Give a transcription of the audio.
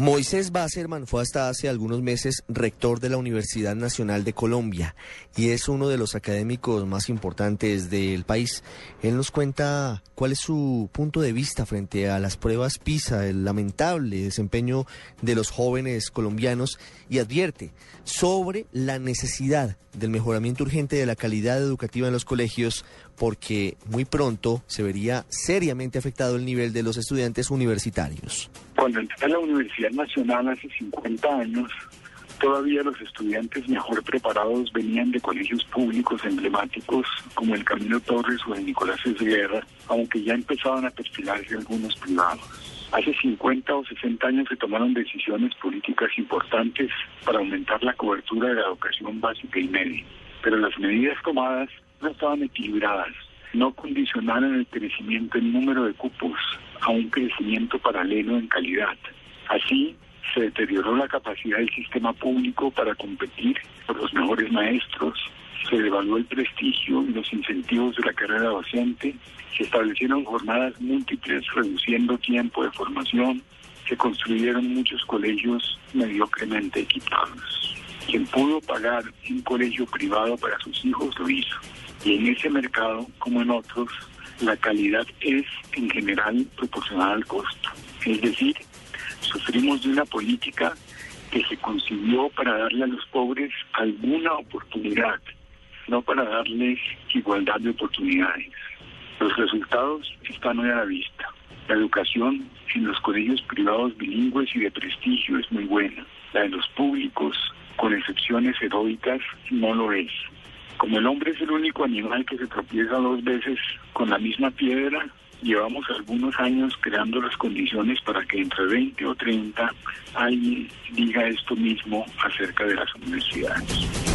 Moisés Basserman fue hasta hace algunos meses rector de la Universidad Nacional de Colombia y es uno de los académicos más importantes del país. Él nos cuenta cuál es su punto de vista frente a las pruebas PISA, el lamentable desempeño de los jóvenes colombianos y advierte sobre la necesidad del mejoramiento urgente de la calidad educativa en los colegios porque muy pronto se vería seriamente afectado el nivel de los estudiantes universitarios. Cuando entré a la Universidad Nacional hace 50 años, todavía los estudiantes mejor preparados venían de colegios públicos emblemáticos como el Camino Torres o el Nicolás Guerra, aunque ya empezaban a perfilarse algunos privados. Hace 50 o 60 años se tomaron decisiones políticas importantes para aumentar la cobertura de la educación básica y media, pero las medidas tomadas no estaban equilibradas, no condicionaron el crecimiento en número de cupos a un crecimiento paralelo en calidad. Así, se deterioró la capacidad del sistema público para competir por los mejores maestros, se devaluó el prestigio y los incentivos de la carrera docente, se establecieron jornadas múltiples reduciendo tiempo de formación, se construyeron muchos colegios mediocremente equipados. Quien pudo pagar un colegio privado para sus hijos lo hizo. Y en ese mercado, como en otros, la calidad es en general proporcional al costo. Es decir, sufrimos de una política que se concibió para darle a los pobres alguna oportunidad, no para darles igualdad de oportunidades. Los resultados están hoy a la vista. La educación en los colegios privados bilingües y de prestigio es muy buena. La de los públicos, con excepciones heroicas, no lo es. Como el hombre es el único animal que se tropieza dos veces con la misma piedra, llevamos algunos años creando las condiciones para que entre 20 o 30 alguien diga esto mismo acerca de las universidades.